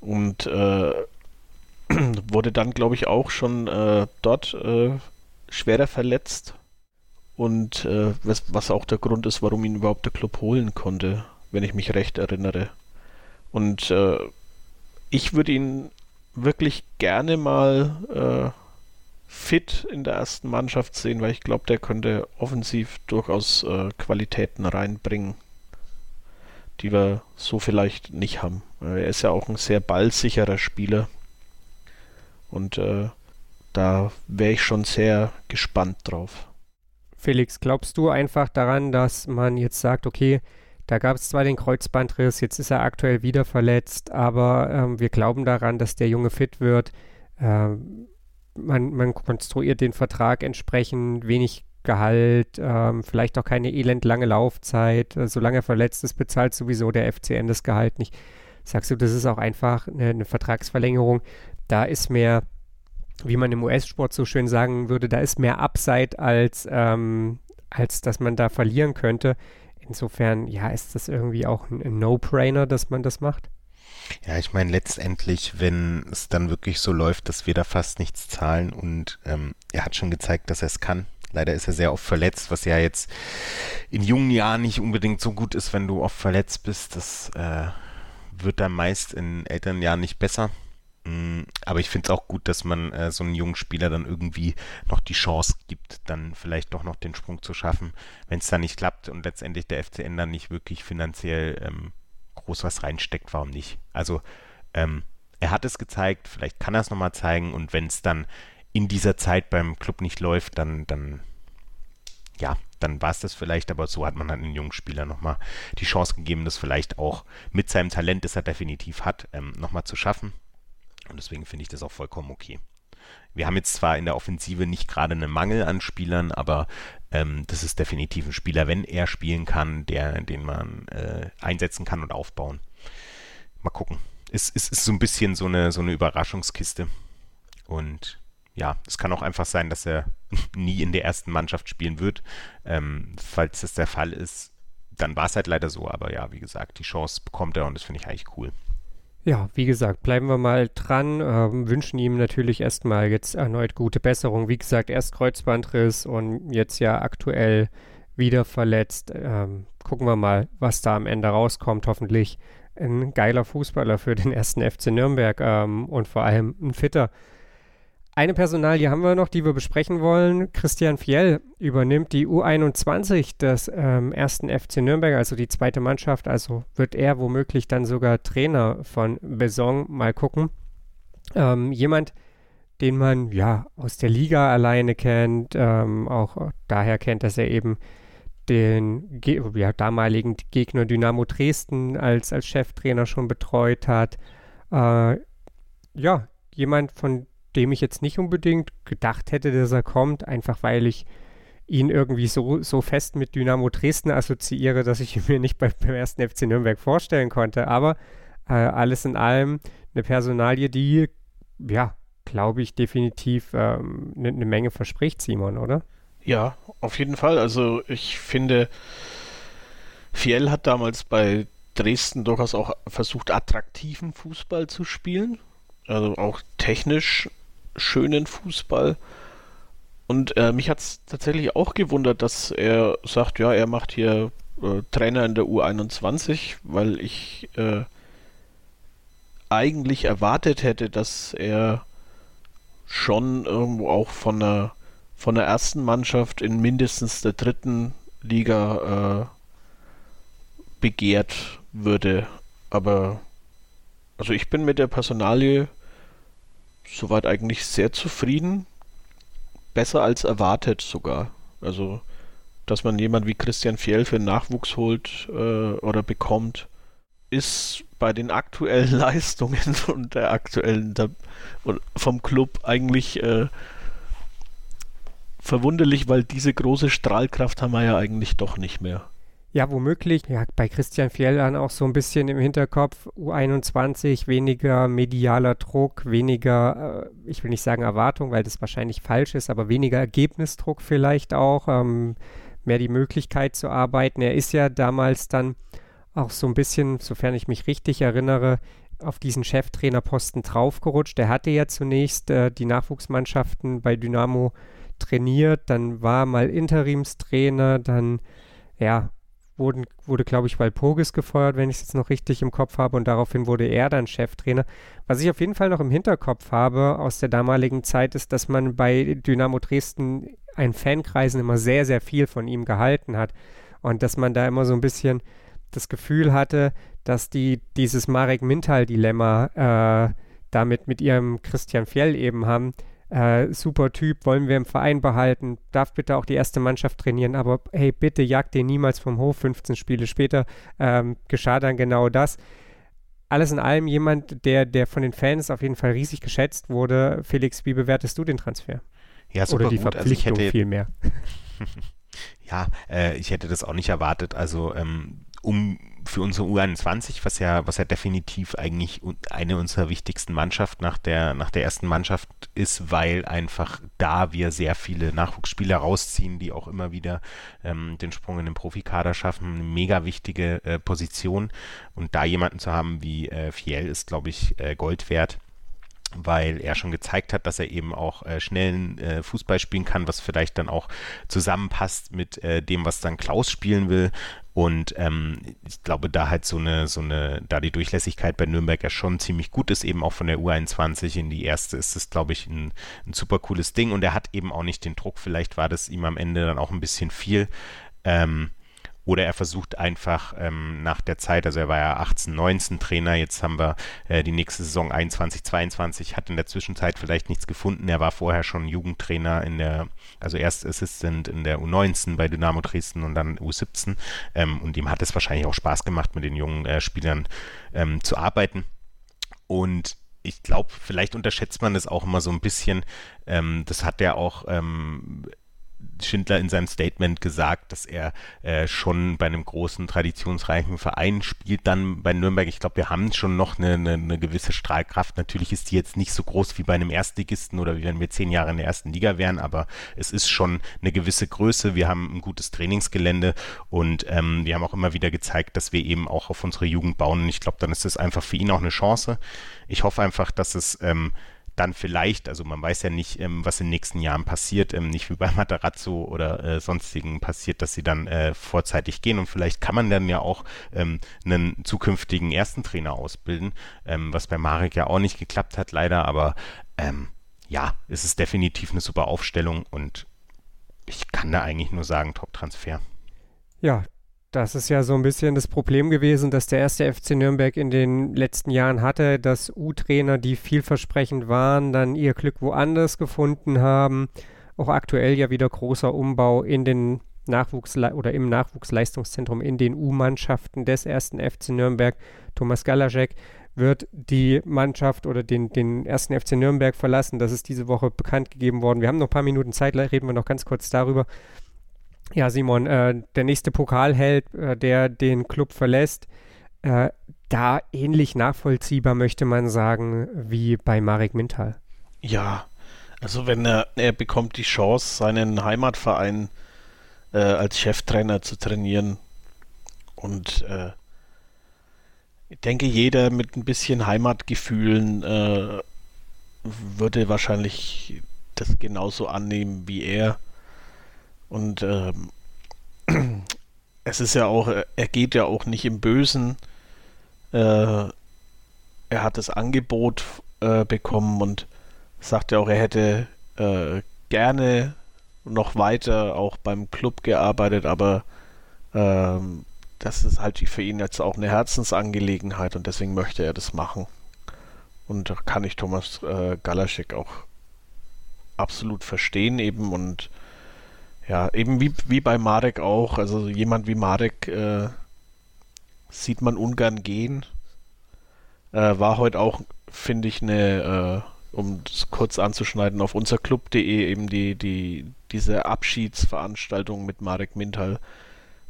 Und äh, wurde dann, glaube ich, auch schon äh, dort äh, schwerer verletzt und äh, was, was auch der Grund ist, warum ihn überhaupt der Club holen konnte, wenn ich mich recht erinnere. Und äh, ich würde ihn wirklich gerne mal äh, fit in der ersten Mannschaft sehen, weil ich glaube, der könnte offensiv durchaus äh, Qualitäten reinbringen, die wir so vielleicht nicht haben. Er ist ja auch ein sehr ballsicherer Spieler und äh, da wäre ich schon sehr gespannt drauf. Felix, glaubst du einfach daran, dass man jetzt sagt, okay, da gab es zwar den Kreuzbandriss, jetzt ist er aktuell wieder verletzt, aber ähm, wir glauben daran, dass der Junge fit wird. Ähm, man, man konstruiert den Vertrag entsprechend, wenig Gehalt, ähm, vielleicht auch keine elendlange Laufzeit. Äh, solange er verletzt ist, bezahlt sowieso der FCN das Gehalt nicht. Sagst du, das ist auch einfach eine, eine Vertragsverlängerung. Da ist mehr, wie man im US-Sport so schön sagen würde, da ist mehr Upside als, ähm, als dass man da verlieren könnte. Insofern, ja, ist das irgendwie auch ein, No-Brainer, dass man das macht? Ja, ich meine, letztendlich, wenn es dann wirklich so läuft, dass wir da fast nichts zahlen und ähm, er hat schon gezeigt, dass er es kann. Leider ist er sehr oft verletzt, was ja jetzt in jungen Jahren nicht unbedingt so gut ist, wenn du oft verletzt bist. Das äh, wird dann meist in älteren Jahren nicht besser. Mm, aber ich finde es auch gut, dass man äh, so einen jungen Spieler dann irgendwie noch die Chance gibt, dann vielleicht doch noch den Sprung zu schaffen, wenn es dann nicht klappt und letztendlich der FCN dann nicht wirklich finanziell ähm, groß was reinsteckt, warum nicht? Also ähm, er hat es gezeigt, vielleicht kann er es nochmal zeigen und wenn es dann in dieser Zeit beim Club nicht läuft, dann, dann ja, dann war es das vielleicht, aber so hat man halt einen jungen Spieler nochmal die Chance gegeben, das vielleicht auch mit seinem Talent, das er definitiv hat, ähm, nochmal zu schaffen. Und deswegen finde ich das auch vollkommen okay. Wir haben jetzt zwar in der Offensive nicht gerade einen Mangel an Spielern, aber ähm, das ist definitiv ein Spieler, wenn er spielen kann, der, den man äh, einsetzen kann und aufbauen. Mal gucken. Es, es ist so ein bisschen so eine, so eine Überraschungskiste. Und ja, es kann auch einfach sein, dass er nie in der ersten Mannschaft spielen wird. Ähm, falls das der Fall ist, dann war es halt leider so. Aber ja, wie gesagt, die Chance bekommt er und das finde ich eigentlich cool. Ja, wie gesagt, bleiben wir mal dran, ähm, wünschen ihm natürlich erstmal jetzt erneut gute Besserung. Wie gesagt, erst Kreuzbandriss und jetzt ja aktuell wieder verletzt. Ähm, gucken wir mal, was da am Ende rauskommt. Hoffentlich ein geiler Fußballer für den ersten FC Nürnberg ähm, und vor allem ein fitter. Eine Personalie haben wir noch, die wir besprechen wollen. Christian Fiel übernimmt die U21 des ähm, ersten FC Nürnberg, also die zweite Mannschaft. Also wird er womöglich dann sogar Trainer von Beson. Mal gucken. Ähm, jemand, den man ja aus der Liga alleine kennt, ähm, auch daher kennt, dass er eben den Ge ja, damaligen Gegner Dynamo Dresden als, als Cheftrainer schon betreut hat. Äh, ja, jemand, von dem ich jetzt nicht unbedingt gedacht hätte, dass er kommt, einfach weil ich ihn irgendwie so, so fest mit Dynamo Dresden assoziiere, dass ich ihn mir nicht bei, beim ersten FC Nürnberg vorstellen konnte. Aber äh, alles in allem eine Personalie, die, ja, glaube ich, definitiv eine ähm, ne, ne Menge verspricht, Simon, oder? Ja, auf jeden Fall. Also ich finde, Fiel hat damals bei Dresden durchaus auch versucht, attraktiven Fußball zu spielen. Also auch technisch schönen Fußball. Und äh, mich hat es tatsächlich auch gewundert, dass er sagt, ja, er macht hier äh, Trainer in der U21, weil ich äh, eigentlich erwartet hätte, dass er schon irgendwo auch von der, von der ersten Mannschaft in mindestens der dritten Liga äh, begehrt würde. Aber also ich bin mit der Personalie soweit eigentlich sehr zufrieden. Besser als erwartet sogar. Also, dass man jemand wie Christian Fjell für Nachwuchs holt äh, oder bekommt, ist bei den aktuellen Leistungen und der aktuellen der, vom Club eigentlich äh, verwunderlich, weil diese große Strahlkraft haben wir ja eigentlich doch nicht mehr. Ja, womöglich. Ja, bei Christian Fjell dann auch so ein bisschen im Hinterkopf U21, weniger medialer Druck, weniger, äh, ich will nicht sagen Erwartung, weil das wahrscheinlich falsch ist, aber weniger Ergebnisdruck vielleicht auch, ähm, mehr die Möglichkeit zu arbeiten. Er ist ja damals dann auch so ein bisschen, sofern ich mich richtig erinnere, auf diesen Cheftrainerposten draufgerutscht. Er hatte ja zunächst äh, die Nachwuchsmannschaften bei Dynamo trainiert, dann war mal Interimstrainer, dann ja, wurden, wurde, glaube ich, Walpurgis gefeuert, wenn ich es jetzt noch richtig im Kopf habe, und daraufhin wurde er dann Cheftrainer. Was ich auf jeden Fall noch im Hinterkopf habe aus der damaligen Zeit, ist, dass man bei Dynamo Dresden ein Fankreisen immer sehr, sehr viel von ihm gehalten hat. Und dass man da immer so ein bisschen das Gefühl hatte, dass die dieses Marek Mintal-Dilemma äh, damit mit ihrem Christian Fjell eben haben, äh, super Typ, wollen wir im Verein behalten, darf bitte auch die erste Mannschaft trainieren, aber hey, bitte jagt den niemals vom Hof. 15 Spiele später ähm, geschah dann genau das. Alles in allem jemand, der, der von den Fans auf jeden Fall riesig geschätzt wurde. Felix, wie bewertest du den Transfer? Ja, super Oder die gut. Verpflichtung also ich hätte, vielmehr. Ja, äh, ich hätte das auch nicht erwartet. Also ähm, um für unsere U21, was ja, was ja definitiv eigentlich eine unserer wichtigsten Mannschaften nach der, nach der ersten Mannschaft ist, weil einfach da wir sehr viele Nachwuchsspieler rausziehen, die auch immer wieder ähm, den Sprung in den Profikader schaffen. Eine mega wichtige äh, Position. Und da jemanden zu haben wie äh, Fiel ist, glaube ich, äh, Gold wert weil er schon gezeigt hat, dass er eben auch äh, schnellen äh, Fußball spielen kann, was vielleicht dann auch zusammenpasst mit äh, dem, was dann Klaus spielen will. Und ähm, ich glaube, da halt so eine, so eine, da die Durchlässigkeit bei Nürnberg ja schon ziemlich gut ist, eben auch von der U21 in die erste, ist es, glaube ich, ein, ein super cooles Ding. Und er hat eben auch nicht den Druck. Vielleicht war das ihm am Ende dann auch ein bisschen viel. Ähm, oder er versucht einfach ähm, nach der Zeit, also er war ja 18, 19 Trainer, jetzt haben wir äh, die nächste Saison 21, 22, hat in der Zwischenzeit vielleicht nichts gefunden. Er war vorher schon Jugendtrainer in der, also erst Assistant in der U19 bei Dynamo Dresden und dann U17. Ähm, und ihm hat es wahrscheinlich auch Spaß gemacht, mit den jungen äh, Spielern ähm, zu arbeiten. Und ich glaube, vielleicht unterschätzt man das auch immer so ein bisschen. Ähm, das hat er auch ähm, Schindler in seinem Statement gesagt, dass er äh, schon bei einem großen, traditionsreichen Verein spielt, dann bei Nürnberg. Ich glaube, wir haben schon noch eine, eine, eine, gewisse Strahlkraft. Natürlich ist die jetzt nicht so groß wie bei einem Erstligisten oder wie wenn wir zehn Jahre in der ersten Liga wären, aber es ist schon eine gewisse Größe. Wir haben ein gutes Trainingsgelände und ähm, wir haben auch immer wieder gezeigt, dass wir eben auch auf unsere Jugend bauen. Und ich glaube, dann ist das einfach für ihn auch eine Chance. Ich hoffe einfach, dass es ähm, dann vielleicht, also man weiß ja nicht, ähm, was in den nächsten Jahren passiert, ähm, nicht wie bei Matarazzo oder äh, sonstigen passiert, dass sie dann äh, vorzeitig gehen und vielleicht kann man dann ja auch ähm, einen zukünftigen ersten Trainer ausbilden, ähm, was bei Marek ja auch nicht geklappt hat, leider, aber ähm, ja, es ist definitiv eine super Aufstellung und ich kann da eigentlich nur sagen, Top-Transfer. Ja, das ist ja so ein bisschen das Problem gewesen, dass der erste FC Nürnberg in den letzten Jahren hatte, dass U-Trainer, die vielversprechend waren, dann ihr Glück woanders gefunden haben. Auch aktuell ja wieder großer Umbau in den Nachwuchs oder im Nachwuchsleistungszentrum in den U-Mannschaften des ersten FC Nürnberg. Thomas Galaschek wird die Mannschaft oder den, den ersten FC Nürnberg verlassen. Das ist diese Woche bekannt gegeben worden. Wir haben noch ein paar Minuten Zeit, reden wir noch ganz kurz darüber. Ja, Simon, äh, der nächste Pokalheld, äh, der den Club verlässt, äh, da ähnlich nachvollziehbar möchte man sagen wie bei Marek Mintal. Ja, also wenn er, er bekommt die Chance, seinen Heimatverein äh, als Cheftrainer zu trainieren und äh, ich denke, jeder mit ein bisschen Heimatgefühlen äh, würde wahrscheinlich das genauso annehmen wie er. Und ähm, es ist ja auch, er geht ja auch nicht im Bösen. Äh, er hat das Angebot äh, bekommen und sagt ja auch, er hätte äh, gerne noch weiter auch beim Club gearbeitet, aber ähm, das ist halt für ihn jetzt auch eine Herzensangelegenheit und deswegen möchte er das machen. Und da kann ich Thomas äh, Galaschek auch absolut verstehen eben und ja, eben wie, wie bei Marek auch. Also jemand wie Marek äh, sieht man ungern gehen. Äh, war heute auch, finde ich, eine, äh, um es kurz anzuschneiden, auf unserclub.de eben die, die, diese Abschiedsveranstaltung mit Marek Mintal.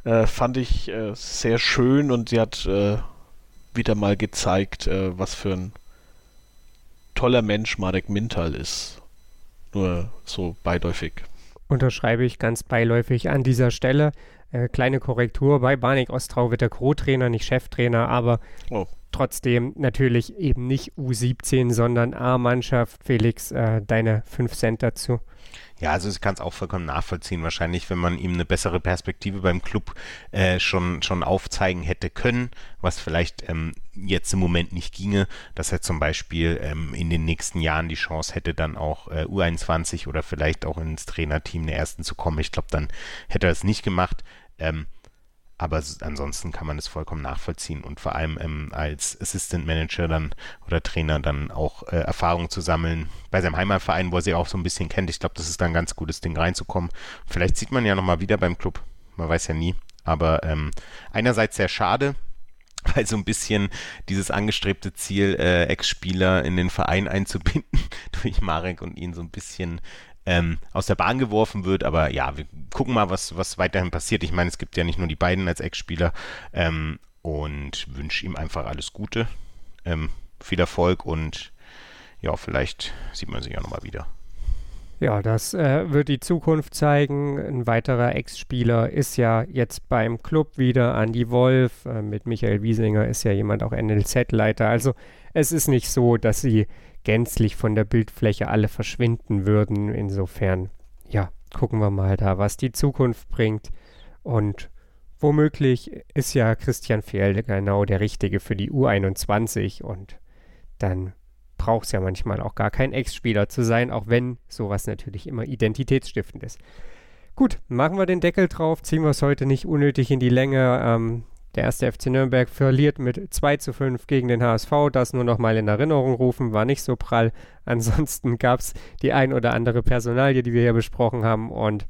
Äh, fand ich äh, sehr schön und sie hat äh, wieder mal gezeigt, was für ein toller Mensch Marek Mintal ist. Nur so beiläufig. Unterschreibe ich ganz beiläufig an dieser Stelle. Äh, kleine Korrektur, bei Barnik Ostrau wird der Co-Trainer, nicht Cheftrainer, aber oh. trotzdem natürlich eben nicht U17, sondern A-Mannschaft. Felix, äh, deine 5 Cent dazu. Ja, also ich kann es auch vollkommen nachvollziehen. Wahrscheinlich, wenn man ihm eine bessere Perspektive beim Club äh, schon, schon aufzeigen hätte können, was vielleicht ähm, jetzt im Moment nicht ginge, dass er zum Beispiel ähm, in den nächsten Jahren die Chance hätte, dann auch äh, U21 oder vielleicht auch ins Trainerteam der Ersten zu kommen. Ich glaube, dann hätte er es nicht gemacht. Ähm, aber ansonsten kann man es vollkommen nachvollziehen und vor allem ähm, als Assistant Manager dann oder Trainer dann auch äh, Erfahrung zu sammeln bei seinem Heimatverein, wo er sie auch so ein bisschen kennt. Ich glaube, das ist dann ein ganz gutes Ding reinzukommen. Vielleicht sieht man ja nochmal wieder beim Club, man weiß ja nie. Aber ähm, einerseits sehr schade, weil so ein bisschen dieses angestrebte Ziel, äh, Ex-Spieler in den Verein einzubinden, durch Marek und ihn so ein bisschen ähm, aus der Bahn geworfen wird. Aber ja, wir gucken mal, was, was weiterhin passiert. Ich meine, es gibt ja nicht nur die beiden als Ex-Spieler ähm, und wünsche ihm einfach alles Gute, ähm, viel Erfolg und ja, vielleicht sieht man sich ja nochmal wieder. Ja, das äh, wird die Zukunft zeigen. Ein weiterer Ex-Spieler ist ja jetzt beim Club wieder. Andy Wolf äh, mit Michael Wiesinger ist ja jemand auch NLZ-Leiter. Also es ist nicht so, dass sie gänzlich von der Bildfläche alle verschwinden würden. Insofern, ja, gucken wir mal da, was die Zukunft bringt. Und womöglich ist ja Christian Fehl genau der Richtige für die U21 und dann braucht es ja manchmal auch gar kein Ex-Spieler zu sein, auch wenn sowas natürlich immer identitätsstiftend ist. Gut, machen wir den Deckel drauf, ziehen wir es heute nicht unnötig in die Länge. Ähm, der erste FC Nürnberg verliert mit 2 zu 5 gegen den HSV. Das nur noch mal in Erinnerung rufen, war nicht so prall. Ansonsten gab es die ein oder andere Personalie, die wir hier besprochen haben. Und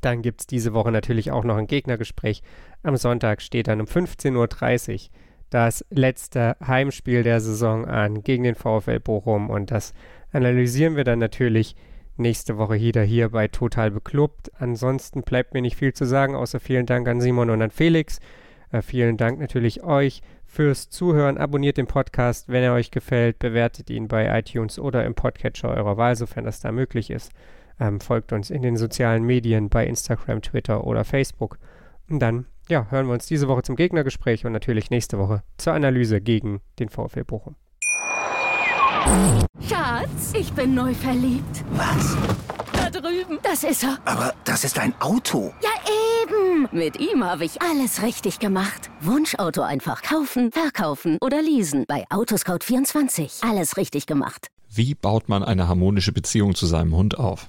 dann gibt es diese Woche natürlich auch noch ein Gegnergespräch. Am Sonntag steht dann um 15.30 Uhr das letzte Heimspiel der Saison an gegen den VfL Bochum. Und das analysieren wir dann natürlich nächste Woche wieder hier bei Total Beklubbt. Ansonsten bleibt mir nicht viel zu sagen, außer vielen Dank an Simon und an Felix. Äh, vielen Dank natürlich euch fürs Zuhören. Abonniert den Podcast, wenn er euch gefällt. Bewertet ihn bei iTunes oder im Podcatcher eurer Wahl, sofern das da möglich ist. Ähm, folgt uns in den sozialen Medien bei Instagram, Twitter oder Facebook. Und dann ja, hören wir uns diese Woche zum Gegnergespräch und natürlich nächste Woche zur Analyse gegen den VfL Bochum. Schatz, ich bin neu verliebt. Was? Da drüben. Das ist er. Aber das ist ein Auto. Ja, eben. Mit ihm habe ich alles richtig gemacht. Wunschauto einfach kaufen, verkaufen oder leasen. Bei Autoscout24. Alles richtig gemacht. Wie baut man eine harmonische Beziehung zu seinem Hund auf?